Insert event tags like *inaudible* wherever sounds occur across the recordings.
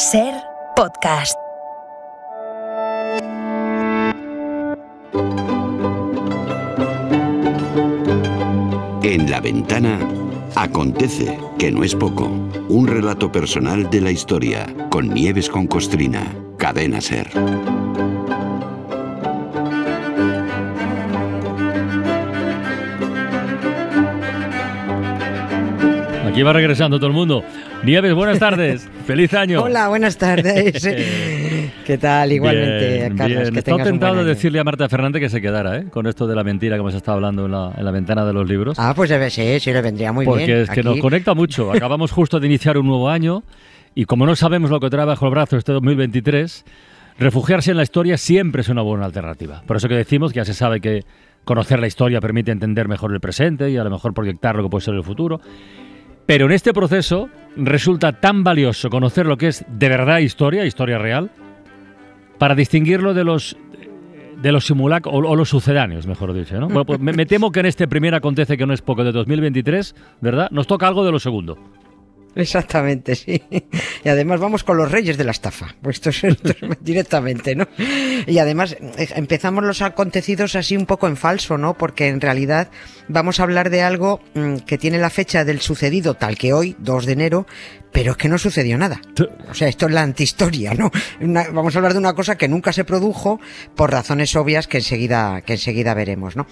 Ser podcast. En la ventana acontece, que no es poco, un relato personal de la historia con Nieves con Costrina, cadena Ser. Aquí va regresando todo el mundo. Nieves, buenas tardes. *laughs* Feliz año. Hola, buenas tardes. *laughs* ¿Qué tal? Igualmente, Bien, Carlos. bien. Que un tentado de decirle a Marta Fernández que se quedara, ¿eh? Con esto de la mentira que hemos estado hablando en la, en la ventana de los libros. Ah, pues ser, sí, le vendría muy porque bien. es que nos conecta mucho. *laughs* Acabamos justo de iniciar un nuevo año y como no sabemos lo que trae bajo el brazo este 2023, refugiarse en la historia siempre es una buena alternativa. Por eso que decimos que ya se sabe que conocer la historia permite entender mejor el presente y a lo mejor proyectar lo que puede ser el futuro. Pero en este proceso resulta tan valioso conocer lo que es de verdad historia, historia real, para distinguirlo de los de los simulacros o, los sucedáneos, mejor dicho. ¿no? Bueno, pues me, me temo que en este primer acontece que no es poco de 2023, ¿verdad? Nos toca algo de lo segundo. Exactamente, sí. Y además vamos con los reyes de la estafa. Pues esto es, *laughs* esto es directamente, ¿no? Y además eh, empezamos los acontecidos así un poco en falso, ¿no? Porque en realidad vamos a hablar de algo mm, que tiene la fecha del sucedido tal que hoy, 2 de enero, pero es que no sucedió nada. O sea, esto es la antihistoria, ¿no? Una- vamos a hablar de una cosa que nunca se produjo por razones obvias que enseguida, que enseguida veremos, ¿no?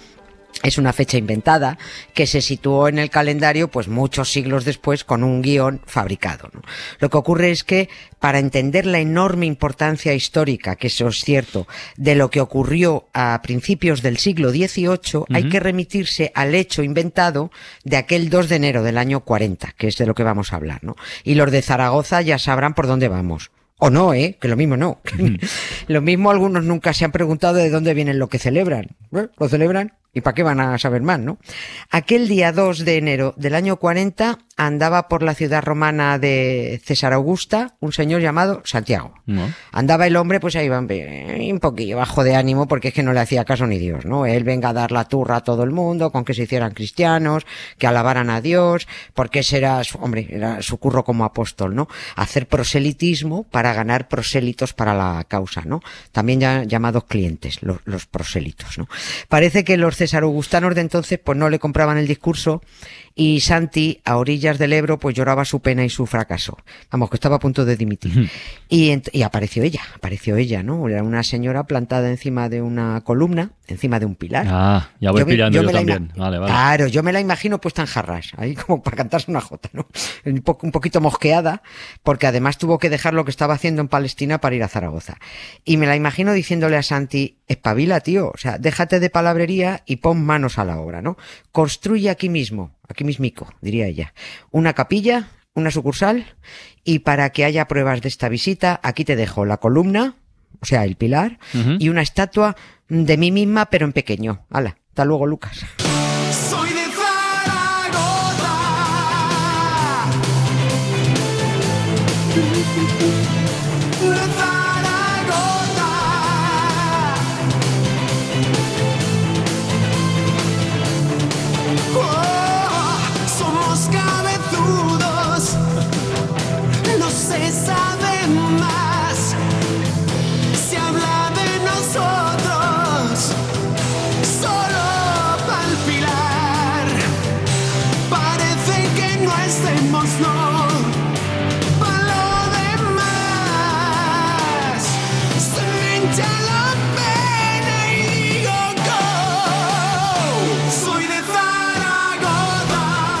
Es una fecha inventada que se situó en el calendario pues muchos siglos después con un guion fabricado. ¿no? Lo que ocurre es que para entender la enorme importancia histórica, que eso es cierto, de lo que ocurrió a principios del siglo XVIII, hay que remitirse al hecho inventado de aquel 2 de enero del año 40, que es de lo que vamos a hablar. ¿no? Y los de Zaragoza ya sabrán por dónde vamos. O no, ¿eh? Que lo mismo no. *laughs* lo mismo algunos nunca se han preguntado de dónde vienen lo que celebran. ¿Eh? Lo celebran y para qué van a saber más, ¿no? Aquel día 2 de enero del año 40 andaba por la ciudad romana de César Augusta un señor llamado Santiago. ¿no? Andaba el hombre, pues ahí va un poquillo bajo de ánimo porque es que no le hacía caso ni Dios, ¿no? Él venga a dar la turra a todo el mundo con que se hicieran cristianos, que alabaran a Dios, porque ese era su, hombre, era su curro como apóstol, ¿no? Hacer proselitismo para ganar prosélitos para la causa, ¿no? También ya llamados clientes, los, los prosélitos, ¿no? Parece que los cesaraugustanos de entonces pues no le compraban el discurso y Santi, a orillas del Ebro, pues lloraba su pena y su fracaso. Vamos, que estaba a punto de dimitir. y, apareció ella, apareció ella, ¿no? Era una señora plantada encima de una columna, encima de un pilar. Ah, ya voy Yo pillando también. Vale, vale. Claro, yo me la imagino puesta en jarras, ahí como para cantarse una jota, ¿no? Un, po- un poquito mosqueada, porque además tuvo que dejar lo que estaba haciendo en Palestina para ir a Zaragoza. Y me la imagino diciéndole a Santi, espabila, tío, o sea, déjate de palabrería y pon manos a la obra, ¿no? Construye aquí mismo, aquí mismico, diría ella, una capilla, una sucursal, y para que haya pruebas de esta visita, aquí te dejo la columna, o sea, el pilar, y una estatua de mí misma, pero en pequeño. Hala, hasta luego, Lucas.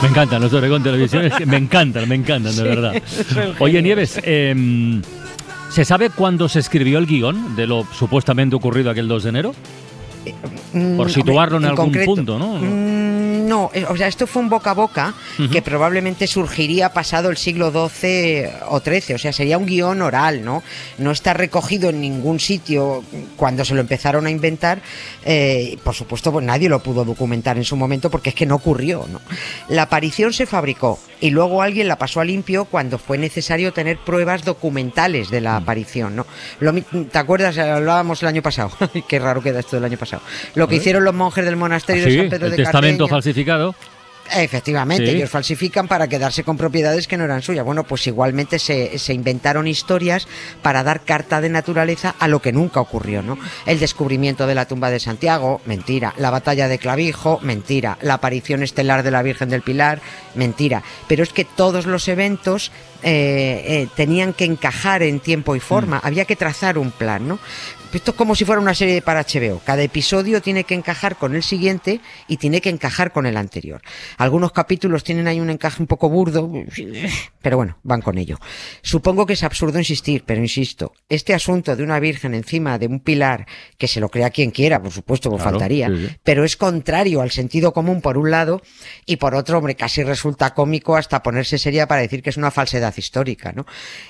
Me encantan los Oregón Televisión, es que me encantan, me encantan, de verdad. Oye, Nieves, em, ¿se sabe cuándo se escribió el guion de lo supuestamente ocurrido aquel 2 de enero? Por Mm, situarlo hombre, en algún concreto, punto, ¿no? mm, no, eh, o sea, esto fue un boca a boca que probablemente surgiría pasado el siglo XII o XIII, o sea, sería un guion oral, ¿no? No está recogido en ningún sitio cuando se lo empezaron a inventar. eh, por supuesto, pues nadie lo pudo documentar en su momento porque es que no ocurrió, ¿no? La aparición se fabricó y luego alguien la pasó a limpio cuando fue necesario tener pruebas documentales de la aparición, ¿no? Lo ¿Te acuerdas? Hablábamos el año pasado. *laughs* Qué raro queda esto del año pasado. Lo que ¿Eh? hicieron los monjes del monasterio ¿Ah, de sí? San Pedro el de testamento Cardeña. Falsificado. Efectivamente, Sí. ellos falsifican para quedarse con propiedades que no eran suyas. Bueno, pues igualmente se, se inventaron historias para dar carta de naturaleza a lo que nunca ocurrió, ¿no? El descubrimiento de la tumba de Santiago, mentira. La batalla de Clavijo, mentira. La aparición estelar de la Virgen del Pilar, mentira. Pero es que todos los eventos eh, eh, tenían que encajar en tiempo y forma. Había que trazar un plan, ¿no? Esto es como si fuera una serie para HBO. Cada episodio tiene que encajar con el siguiente y tiene que encajar con el anterior. Algunos capítulos tienen ahí un encaje un poco burdo, pero bueno, van con ello. Supongo que es absurdo insistir, pero insisto, este asunto de una virgen encima de un pilar, que se lo crea quien quiera, por supuesto, pues Claro, faltaría, sí. pero es contrario al sentido común por un lado y por otro, hombre, casi resulta cómico hasta ponerse seria para decir que es una falsedad histórica, ¿no?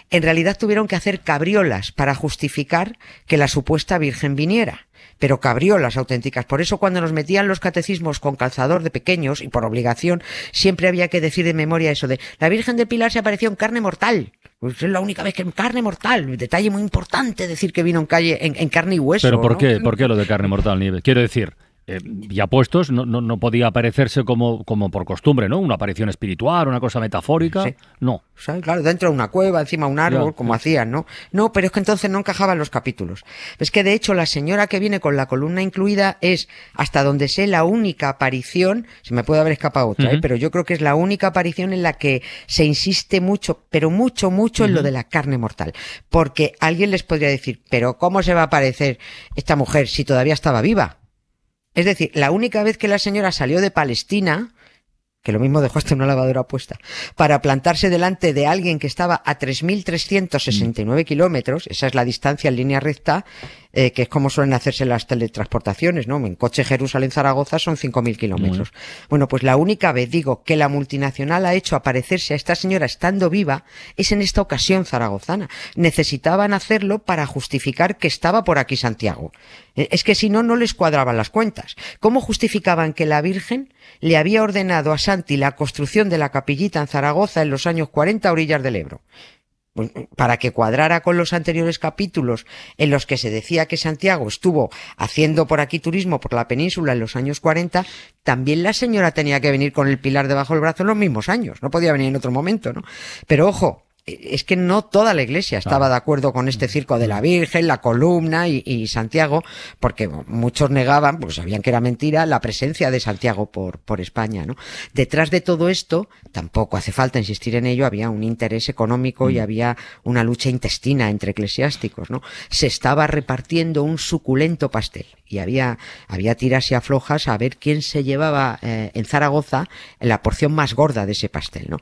En realidad tuvieron que hacer cabriolas para justificar que la supuesta Virgen viniera. Pero cabriolas auténticas. Por eso cuando nos metían los catecismos con calzador de pequeños y por obligación, siempre había que decir de memoria eso de la Virgen del Pilar se apareció en carne mortal. Pues es la única vez que en carne mortal. Detalle muy importante decir que vino en calle, en, en carne y hueso. Pero ¿por ¿no? qué? ¿Por qué lo de carne mortal, Nieves? Quiero decir, eh, ya puestos, no, no, no podía aparecerse como, como por costumbre, ¿no? Una aparición espiritual, una cosa metafórica. Sí. No. ¿sabes? Claro, dentro de una cueva, encima de un árbol, Ya, como hacían, ¿no? No, pero es que entonces no encajaban los capítulos. Es que de hecho la señora que viene con la columna incluida es, hasta donde sé, la única aparición, se me puede haber escapado otra, ¿eh? Pero yo creo que es la única aparición en la que se insiste mucho, pero mucho, mucho en lo de la carne mortal. Porque alguien les podría decir, pero ¿cómo se va a aparecer esta mujer si todavía estaba viva? Es decir, la única vez que la señora salió de Palestina, que lo mismo dejó hasta una lavadora puesta, para plantarse delante de alguien que estaba a 3.369 kilómetros, esa es la distancia en línea recta, eh, que es como suelen hacerse las teletransportaciones, ¿no? En coche Jerusalén-Zaragoza son 5.000 kilómetros. Bueno, pues la única vez, digo, que la multinacional ha hecho aparecerse a esta señora estando viva es en esta ocasión zaragozana. Necesitaban hacerlo para justificar que estaba por aquí Santiago. Eh, Es que si no, no les cuadraban las cuentas. ¿Cómo justificaban que la Virgen le había ordenado a Santi la construcción de la capillita en Zaragoza en los años 40 a orillas del Ebro? Pues, para que cuadrara con los anteriores capítulos en los que se decía que Santiago estuvo haciendo por aquí turismo por la península en los años 40, también la señora tenía que venir con el pilar debajo del brazo en los mismos años, no podía venir en otro momento, ¿no? Pero ojo, es que no toda la iglesia estaba de acuerdo con este circo de la Virgen, la columna y, y Santiago, porque muchos negaban, porque sabían que era mentira, la presencia de Santiago por, por España, ¿no? Detrás de todo esto, tampoco hace falta insistir en ello, había un interés económico y había una lucha intestina entre eclesiásticos, ¿no? Se estaba repartiendo un suculento pastel y había, había tiras y aflojas a ver quién se llevaba eh, en Zaragoza la porción más gorda de ese pastel, ¿no?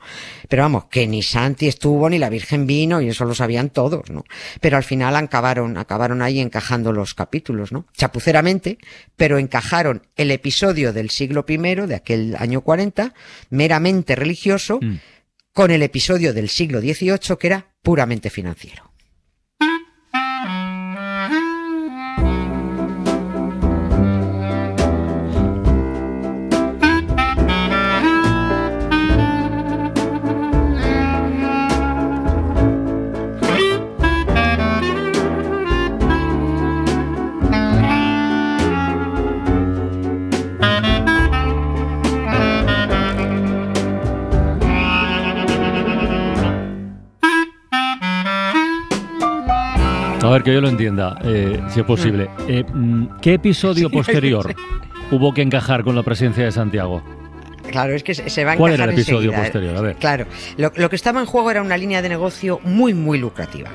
Pero vamos, que ni Santi estuvo ni la Virgen vino y eso lo sabían todos, ¿no? Pero al final acabaron, acabaron ahí encajando los capítulos, ¿no? Chapuceramente, pero encajaron el episodio del siglo I de aquel año 40, meramente religioso, Mm. con el episodio del siglo XVIII que era puramente financiero. A ver, que yo lo entienda, eh, si es posible. Eh, mm, ¿Qué episodio *laughs* posterior hubo que encajar con la presencia de Santiago? Claro, es que se va a ¿Cuál era el episodio enseguida, ¿eh? posterior? A ver. Claro, lo, lo que estaba en juego era una línea de negocio muy, muy lucrativa.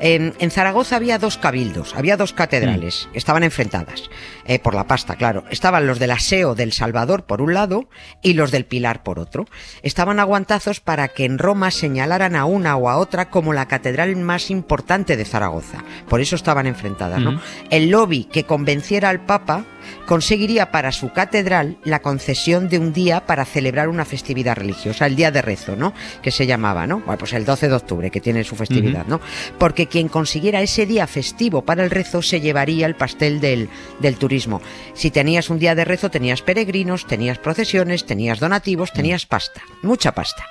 En, en Zaragoza había dos cabildos, había dos catedrales, Mm. estaban enfrentadas, eh, por la pasta, claro. Estaban los del Aseo del Salvador por un lado y los del Pilar por otro. Estaban aguantazos para que en Roma señalaran a una o a otra como la catedral más importante de Zaragoza. Por eso estaban enfrentadas, ¿no? Ujú. El lobby que convenciera al Papa conseguiría para su catedral la concesión de un día para celebrar una festividad religiosa, el día de rezo, ¿no? Que se llamaba, ¿no? Bueno, pues el 12 de octubre, que tiene su festividad, ¿no? Porque quien consiguiera ese día festivo para el rezo se llevaría el pastel del, del turismo. Si tenías un día de rezo, tenías peregrinos, tenías procesiones, tenías donativos, tenías pasta, mucha pasta.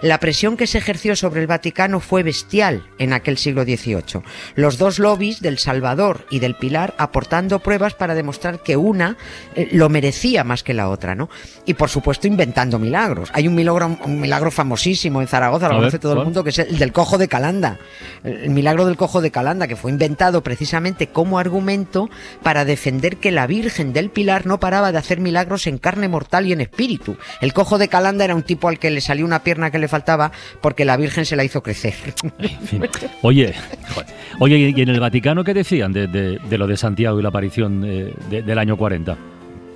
La presión que se ejerció sobre el Vaticano fue bestial en aquel siglo XVIII. Los dos lobbies del Salvador y del Pilar aportando pruebas para demostrar que una eh, lo merecía más que la otra, ¿no? Y por supuesto inventando milagros. Hay un milagro, un milagro famosísimo en Zaragoza, lo conoce todo el mundo, que es el del cojo de Calanda. El milagro del cojo de Calanda, que fue inventado precisamente como argumento para defender que la Virgen del Pilar no paraba de hacer milagros en carne mortal y en espíritu. El cojo de Calanda era un tipo al que le salió una pierna que le faltaba porque la Virgen se la hizo crecer. En fin. Oye, oye, ¿y en el Vaticano qué decían de, de- de lo de Santiago y la aparición eh, de- del año 40?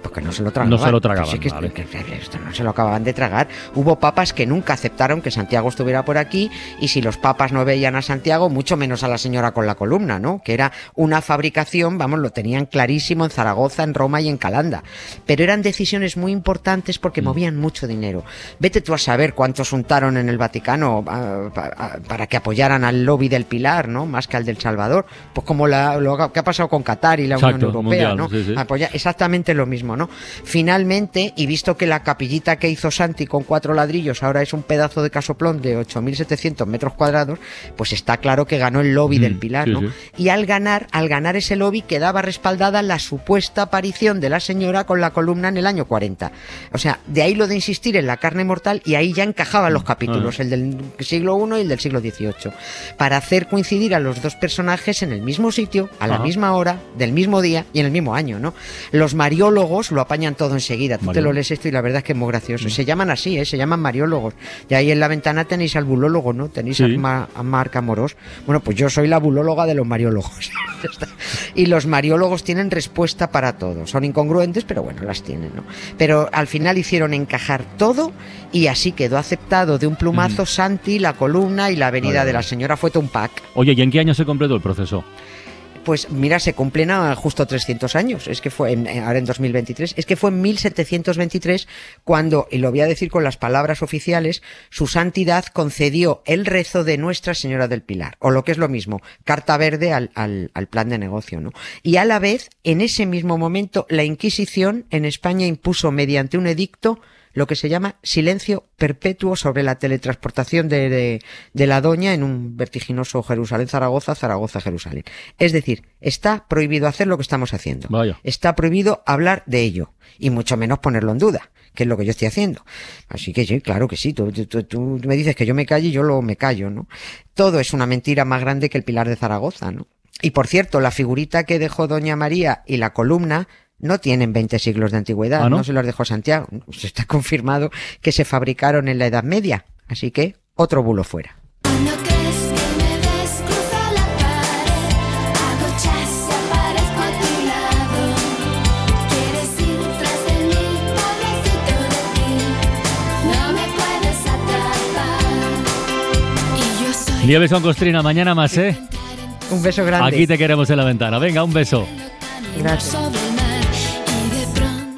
Porque no se lo tragaban. No se lo tragaban, Sí que- vale. que- que esto no se lo acababan de tragar. Hubo papas que nunca aceptaron que Santiago estuviera por aquí y si los papas no veían a Santiago, mucho menos a la señora con la columna, ¿no? Que era una fabricación, vamos, lo tenían clarísimo en Zaragoza, en Roma y en Calanda. Pero eran decisiones muy importantes porque Mm. movían mucho dinero. Vete tú a saber cuántos untaron en el Vaticano ah, ah, para que apoyaran al lobby del Pilar, ¿no? Más que al del Salvador. Pues como la- lo que ha pasado con Qatar y la Exacto, Unión Europea, mundial, ¿no? sí, sí. Apoya exactamente lo mismo, ¿no? Finalmente, y visto que la capillita que hizo Santi con cuatro ladrillos ahora es un pedazo de casoplón de 8.700 metros cuadrados, pues está claro que ganó el lobby Mm, del Pilar, ¿no? sí. Y al ganar, al ganar ese lobby quedaba respaldada la supuesta aparición de la señora con la columna en el año 40. O sea, de ahí lo de insistir en la carne mortal y ahí ya encajaban los capítulos, Ah. el del siglo I y el del siglo XVIII, para hacer coincidir a los dos personajes en el mismo sitio, a la misma hora, del mismo día y en el mismo año, ¿no? Los mariólogos lo apañan todo enseguida. Tú te lo lees esto y la verdad es que es muy gracioso. Se llaman así, ¿eh? se llaman mariólogos. Y ahí en la ventana tenéis al bulólogo, ¿no? Tenéis Sí. a, Ma- a Marc Amorós. Bueno, pues yo soy la bulóloga de los mariólogos. *laughs* Y los mariólogos tienen respuesta para todo. Son incongruentes, pero bueno, las tienen, ¿no? Pero al final hicieron encajar todo y así quedó aceptado de un plumazo Santi, la columna y la venida Vale, de la señora fue un pack. Oye, ¿y en qué año se completó el proceso? Pues mira, se cumplen a justo 300 años. Es que fue en- eh, ahora en 2023. Es que fue en 1723 cuando, y lo voy a decir con las palabras oficiales, su santidad concedió el rezo de Nuestra Señora del Pilar. O lo que es lo mismo, carta verde al, al- al plan de negocio, ¿no? Y a la vez, en ese mismo momento, la Inquisición en España impuso mediante un edicto lo que se llama silencio perpetuo sobre la teletransportación de, de- de la doña en un vertiginoso Jerusalén-Zaragoza, Zaragoza-Jerusalén. Es decir, está prohibido hacer lo que estamos haciendo. Vaya. Está prohibido hablar de ello y mucho menos ponerlo en duda, que es lo que yo estoy haciendo. Así que sí, claro que sí, tú, tú- tú- tú me dices que yo me calle y yo lo me callo, ¿no? Todo es una mentira más grande que el Pilar de Zaragoza, ¿no? Y por cierto, la figurita que dejó Doña María y la columna no tienen 20 siglos de antigüedad, ¿Ah, no? no? se los dejó Santiago. Pues está *laughs* confirmado que se fabricaron en la Edad Media. Así que otro bulo fuera. Nieves con Costrina, mañana más, ¿eh? Un beso grande. Aquí te queremos en la ventana. Venga, un beso. Gracias.